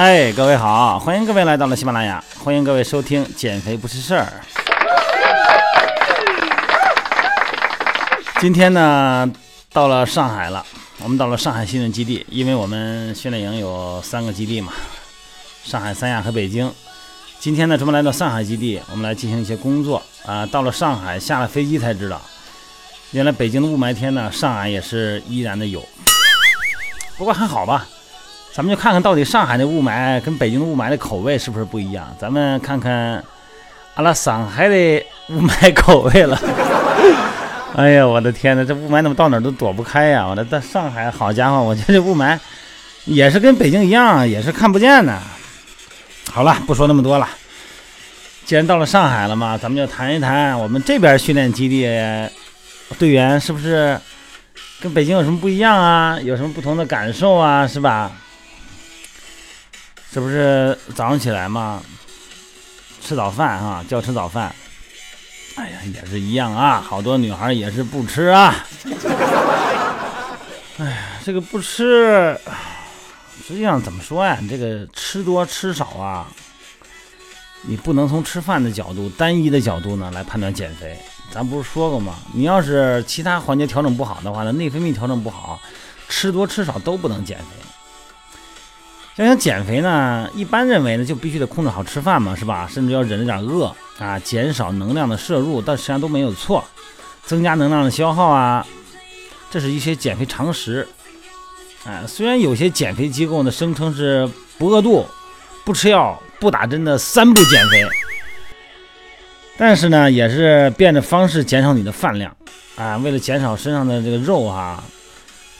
哎，各位好，欢迎各位来到了喜马拉雅，欢迎各位收听《减肥不是事儿》。今天呢，到了上海了，我们到了上海训练基地，因为我们训练营有三个基地嘛，上海、三亚和北京。今天呢，专门来到上海基地，我们来进行一些工作啊。到了上海，下了飞机才知道，原来北京的雾霾天呢，上海也是依然的有。不过还好吧。咱们就看看到底上海的雾霾跟北京的雾霾的口味是不是不一样？咱们看看阿拉上海的雾霾口味了。哎呀，我的天哪，这雾霾怎么到哪都躲不开呀！我的在上海，好家伙，我觉得这雾霾也是跟北京一样，也是看不见的。好了，不说那么多了。既然到了上海了嘛，咱们就谈一谈我们这边训练基地队员是不是跟北京有什么不一样啊？有什么不同的感受啊？是吧？这不是早上起来嘛，吃早饭啊，叫吃早饭。哎呀，也是一样啊，好多女孩也是不吃啊。哎呀，这个不吃，实际上怎么说呀？这个吃多吃少啊，你不能从吃饭的角度、单一的角度呢来判断减肥。咱不是说过吗？你要是其他环节调整不好的话呢，内分泌调整不好，吃多吃少都不能减肥。要想减肥呢，一般认为呢，就必须得控制好吃饭嘛，是吧？甚至要忍着点饿啊，减少能量的摄入，但实际上都没有错。增加能量的消耗啊，这是一些减肥常识。哎，虽然有些减肥机构呢声称是不饿肚、不吃药、不打针的三步减肥，但是呢，也是变着方式减少你的饭量啊。为了减少身上的这个肉哈，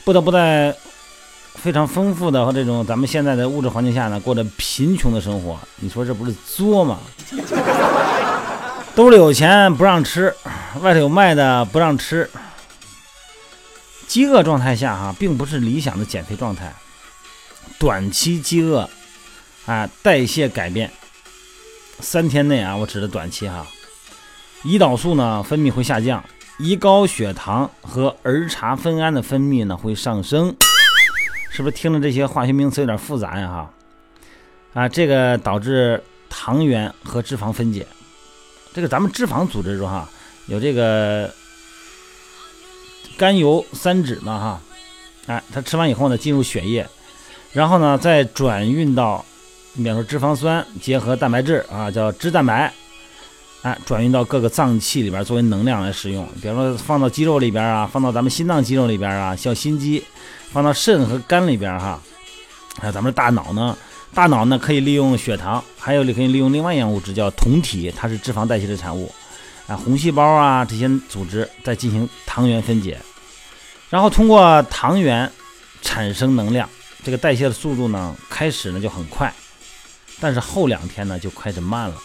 不得不在。非常丰富的和这种咱们现在的物质环境下呢，过着贫穷的生活，你说这不是作吗？兜里有钱不让吃，外头有卖的不让吃，饥饿状态下哈，并不是理想的减肥状态。短期饥饿啊，代谢改变，三天内啊，我指的短期哈，胰岛素呢分泌会下降，胰高血糖和儿茶酚胺的分泌呢会上升。是不是听着这些化学名词有点复杂呀？哈，啊，这个导致糖原和脂肪分解。这个咱们脂肪组织中哈有这个甘油三酯嘛哈，哎，它吃完以后呢进入血液，然后呢再转运到，你比方说脂肪酸结合蛋白质啊叫脂蛋白，哎，转运到各个脏器里边作为能量来使用。比方说放到肌肉里边啊，放到咱们心脏肌肉里边啊，像心肌。放到肾和肝里边哈，还有咱们的大脑呢。大脑呢可以利用血糖，还有可以利用另外一样物质叫酮体，它是脂肪代谢的产物。啊，红细胞啊这些组织在进行糖原分解，然后通过糖原产生能量。这个代谢的速度呢开始呢就很快，但是后两天呢就开始慢了。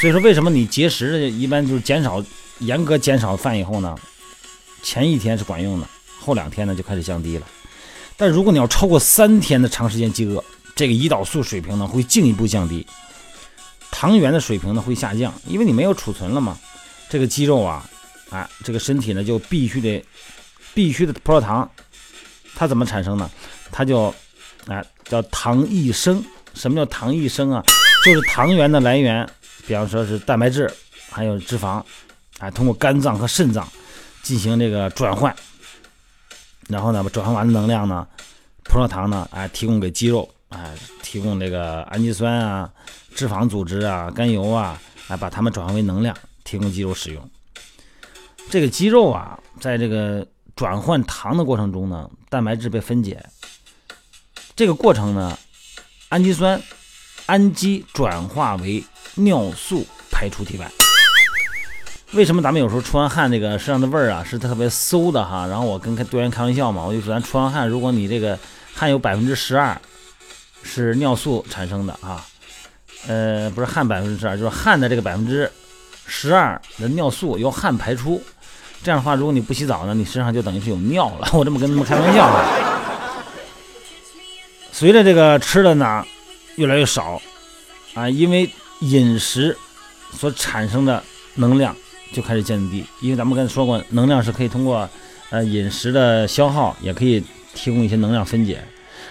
所以说为什么你节食一般就是减少严格减少饭以后呢，前一天是管用的。后两天呢就开始降低了，但如果你要超过三天的长时间饥饿，这个胰岛素水平呢会进一步降低，糖原的水平呢会下降，因为你没有储存了嘛。这个肌肉啊，啊，这个身体呢就必须得必须的葡萄糖，它怎么产生呢？它就啊叫糖异生。什么叫糖异生啊？就是糖原的来源，比方说是蛋白质，还有脂肪，啊，通过肝脏和肾脏进行这个转换。然后呢，把转换完的能量呢，葡萄糖呢，哎，提供给肌肉，哎，提供这个氨基酸啊、脂肪组织啊、甘油啊，啊把它们转化为能量，提供肌肉使用。这个肌肉啊，在这个转换糖的过程中呢，蛋白质被分解，这个过程呢，氨基酸、氨基转化为尿素排出体外。为什么咱们有时候出完汗，这个身上的味儿啊是特别馊的哈？然后我跟队员开玩笑嘛，我就说咱出完汗，如果你这个汗有百分之十二是尿素产生的啊，呃，不是汗百分之十二，就是汗的这个百分之十二的尿素由汗排出。这样的话，如果你不洗澡呢，你身上就等于是有尿了。我这么跟他们开玩笑啊。随着这个吃的呢越来越少啊，因为饮食所产生的能量。就开始降低，因为咱们刚才说过，能量是可以通过呃饮食的消耗，也可以提供一些能量分解。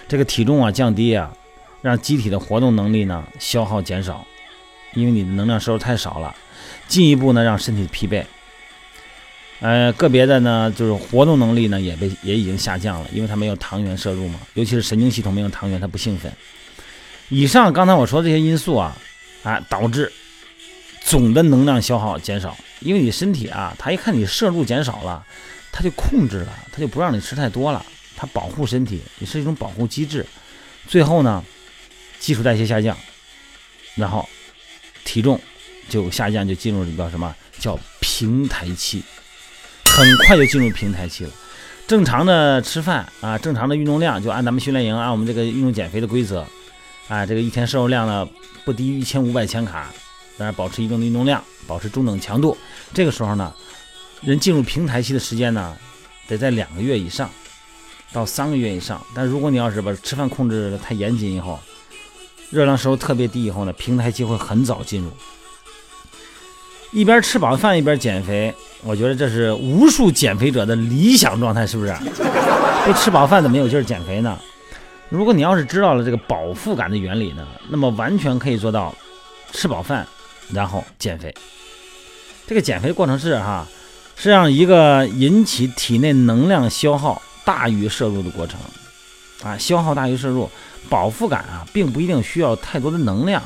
这个体重啊降低啊，让机体的活动能力呢消耗减少，因为你的能量摄入太少了，进一步呢让身体疲惫。呃，个别的呢就是活动能力呢也被也已经下降了，因为它没有糖原摄入嘛，尤其是神经系统没有糖原，它不兴奋。以上刚才我说这些因素啊，啊导致总的能量消耗减少，因为你身体啊，它一看你摄入减少了，它就控制了，它就不让你吃太多了，它保护身体也是一种保护机制。最后呢，基础代谢下降，然后体重就下降，就进入一个什么叫平台期。很快就进入平台期了。正常的吃饭啊，正常的运动量，就按咱们训练营按我们这个运动减肥的规则，啊，这个一天摄入量呢不低于一千五百千卡，当然保持一定的运动量，保持中等强度。这个时候呢，人进入平台期的时间呢，得在两个月以上到三个月以上。但如果你要是把吃饭控制的太严谨以后，热量摄入特别低以后呢，平台期会很早进入。一边吃饱饭一边减肥。我觉得这是无数减肥者的理想状态，是不是？不吃饱饭怎么有劲儿减肥呢？如果你要是知道了这个饱腹感的原理呢，那么完全可以做到吃饱饭然后减肥。这个减肥过程是哈，是让一个引起体内能量消耗大于摄入的过程啊，消耗大于摄入，饱腹感啊，并不一定需要太多的能量。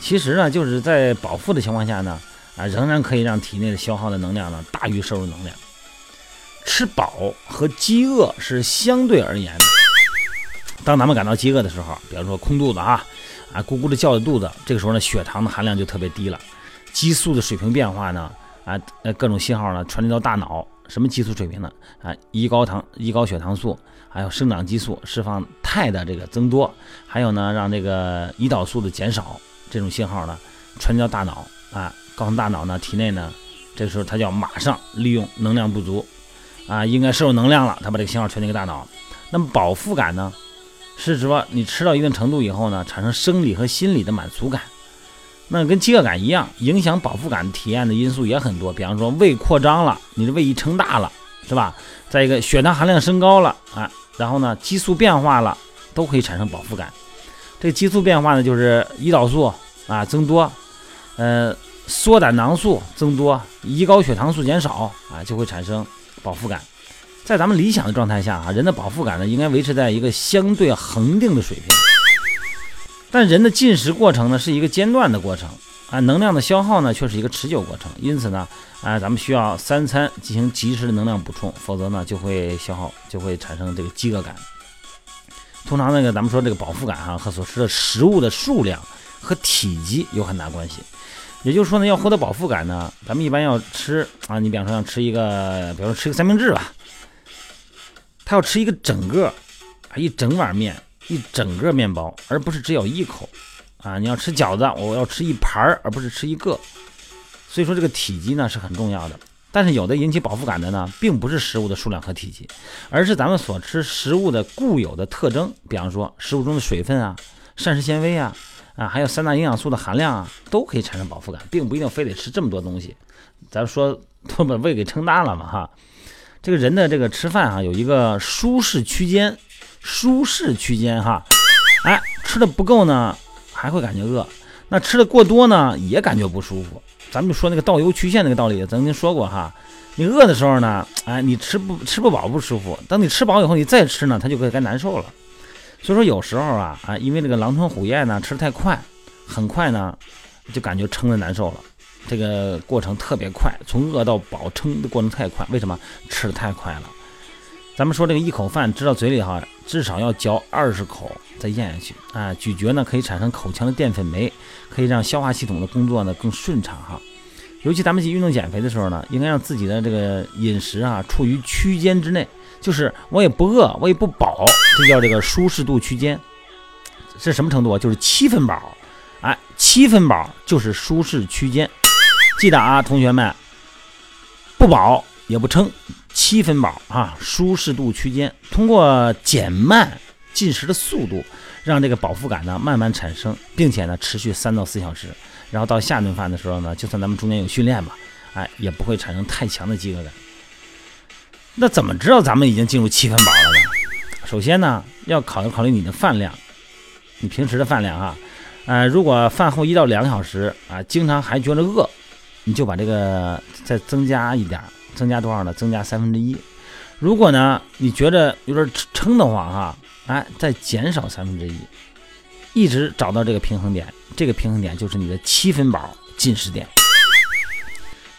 其实呢，就是在饱腹的情况下呢。啊，仍然可以让体内的消耗的能量呢大于摄入能量。吃饱和饥饿是相对而言的。当咱们感到饥饿的时候，比方说空肚子啊，啊咕咕的叫着肚子，这个时候呢血糖的含量就特别低了，激素的水平变化呢，啊呃各种信号呢传递到大脑，什么激素水平呢？啊胰高糖、胰高血糖素，还有生长激素释放肽的这个增多，还有呢让这个胰岛素的减少，这种信号呢传递到大脑啊。告诉大脑呢，体内呢，这时候它就要马上利用能量不足，啊，应该摄入能量了，它把这个信号传递给大脑。那么饱腹感呢，是指说你吃到一定程度以后呢，产生生理和心理的满足感。那跟饥饿感一样，影响饱腹感体验的因素也很多，比方说胃扩张了，你的胃一撑大了，是吧？再一个血糖含量升高了啊，然后呢，激素变化了，都可以产生饱腹感。这激素变化呢，就是胰岛素啊增多，呃。缩胆囊素增多，胰高血糖素减少啊，就会产生饱腹感。在咱们理想的状态下啊，人的饱腹感呢应该维持在一个相对恒定的水平。但人的进食过程呢是一个间断的过程啊，能量的消耗呢却是一个持久过程。因此呢，啊，咱们需要三餐进行及时的能量补充，否则呢就会消耗，就会产生这个饥饿感。通常那个咱们说这个饱腹感哈和所吃的食物的数量和体积有很大关系。也就是说呢，要获得饱腹感呢，咱们一般要吃啊，你比方说要吃一个，比如说吃个三明治吧，他要吃一个整个，啊一整碗面，一整个面包，而不是只咬一口啊。你要吃饺子，我要吃一盘儿，而不是吃一个。所以说这个体积呢是很重要的。但是有的引起饱腹感的呢，并不是食物的数量和体积，而是咱们所吃食物的固有的特征，比方说食物中的水分啊、膳食纤维啊。啊，还有三大营养素的含量啊，都可以产生饱腹感，并不一定非得吃这么多东西。咱说都把胃给撑大了嘛哈。这个人的这个吃饭啊，有一个舒适区间，舒适区间哈。哎，吃的不够呢，还会感觉饿；那吃的过多呢，也感觉不舒服。咱们就说那个倒 U 曲线那个道理，曾经说过哈。你饿的时候呢，哎，你吃不吃不饱不舒服；等你吃饱以后，你再吃呢，它就该该难受了。所以说有时候啊啊，因为这个狼吞虎咽呢，吃的太快，很快呢，就感觉撑的难受了。这个过程特别快，从饿到饱撑的过程太快。为什么？吃的太快了。咱们说这个一口饭吃到嘴里哈，至少要嚼二十口再咽下去啊。咀嚼呢可以产生口腔的淀粉酶，可以让消化系统的工作呢更顺畅哈。尤其咱们去运动减肥的时候呢，应该让自己的这个饮食啊处于区间之内。就是我也不饿，我也不饱，这叫这个舒适度区间。是什么程度啊？就是七分饱，哎，七分饱就是舒适区间。记得啊，同学们，不饱也不撑，七分饱啊，舒适度区间。通过减慢进食的速度，让这个饱腹感呢慢慢产生，并且呢持续三到四小时。然后到下顿饭的时候呢，就算咱们中间有训练吧，哎，也不会产生太强的饥饿感。那怎么知道咱们已经进入七分饱了呢？首先呢，要考虑考虑你的饭量，你平时的饭量啊，呃，如果饭后一到两个小时啊，经常还觉得饿，你就把这个再增加一点，增加多少呢？增加三分之一。如果呢，你觉得有点撑的话哈，哎，再减少三分之一，一直找到这个平衡点，这个平衡点就是你的七分饱进食点。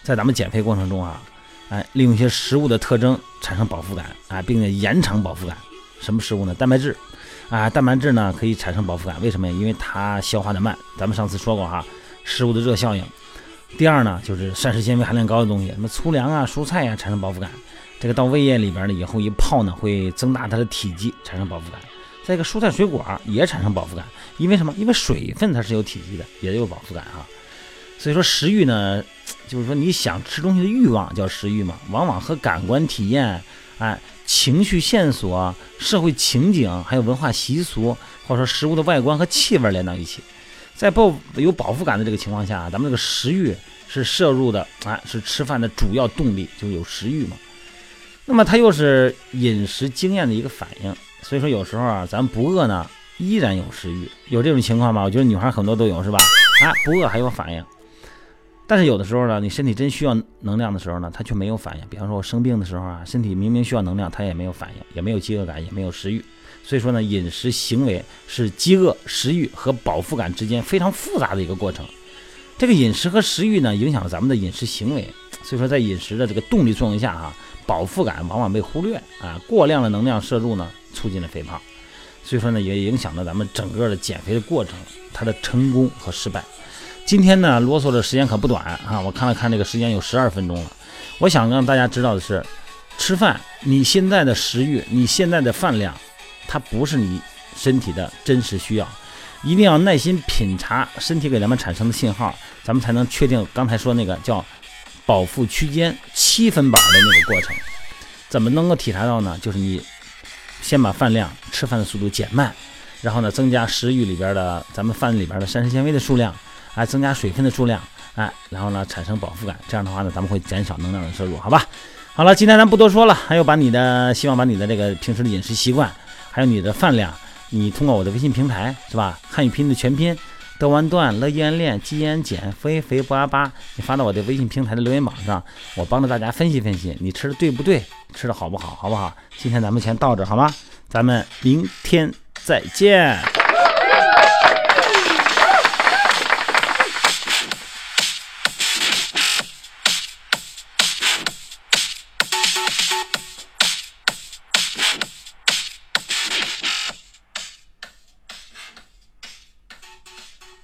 在咱们减肥过程中啊，哎，利用一些食物的特征产生饱腹感啊，并且延长饱腹感。什么食物呢？蛋白质啊，蛋白质呢可以产生饱腹感，为什么呀？因为它消化的慢。咱们上次说过哈，食物的热效应。第二呢，就是膳食纤维含量高的东西，什么粗粮啊、蔬菜呀，产生饱腹感。这个到胃液里边呢，以后一泡呢，会增大它的体积，产生饱腹感。再一个，蔬菜水果也产生饱腹感，因为什么？因为水分它是有体积的，也有饱腹感啊。所以说食欲呢，就是说你想吃东西的欲望叫食欲嘛，往往和感官体验、哎情绪线索、社会情景，还有文化习俗，或者说食物的外观和气味连到一起。在不有饱腹感的这个情况下，咱们这个食欲是摄入的，啊，是吃饭的主要动力，就是有食欲嘛。那么它又是饮食经验的一个反应，所以说有时候啊，咱不饿呢，依然有食欲，有这种情况吗？我觉得女孩很多都有，是吧？啊，不饿还有反应，但是有的时候呢，你身体真需要能量的时候呢，它却没有反应。比方说我生病的时候啊，身体明明需要能量，它也没有反应，也没有饥饿感，也没有食欲。所以说呢，饮食行为是饥饿、食欲和饱腹感之间非常复杂的一个过程。这个饮食和食欲呢，影响了咱们的饮食行为。所以说，在饮食的这个动力作用下啊。饱腹感往往被忽略啊，过量的能量摄入呢，促进了肥胖，所以说呢，也影响了咱们整个的减肥的过程，它的成功和失败。今天呢，啰嗦的时间可不短啊，我看了看这个时间有十二分钟了。我想让大家知道的是，吃饭，你现在的食欲，你现在的饭量，它不是你身体的真实需要，一定要耐心品察身体给咱们产生的信号，咱们才能确定刚才说那个叫。饱腹区间七分饱的那个过程，怎么能够体察到呢？就是你先把饭量、吃饭的速度减慢，然后呢，增加食欲里边的咱们饭里边的膳食纤维的数量，哎，增加水分的数量，哎，然后呢，产生饱腹感。这样的话呢，咱们会减少能量的摄入，好吧？好了，今天咱不多说了，还有把你的希望把你的这个平时的饮食习惯，还有你的饭量，你通过我的微信平台是吧？汉语拼音的全拼。德完段，乐言练，鸡言减，肥肥不阿巴，你发到我的微信平台的留言板上，我帮着大家分析分析，你吃的对不对，吃的好不好，好不好？今天咱们先到这好吗？咱们明天再见。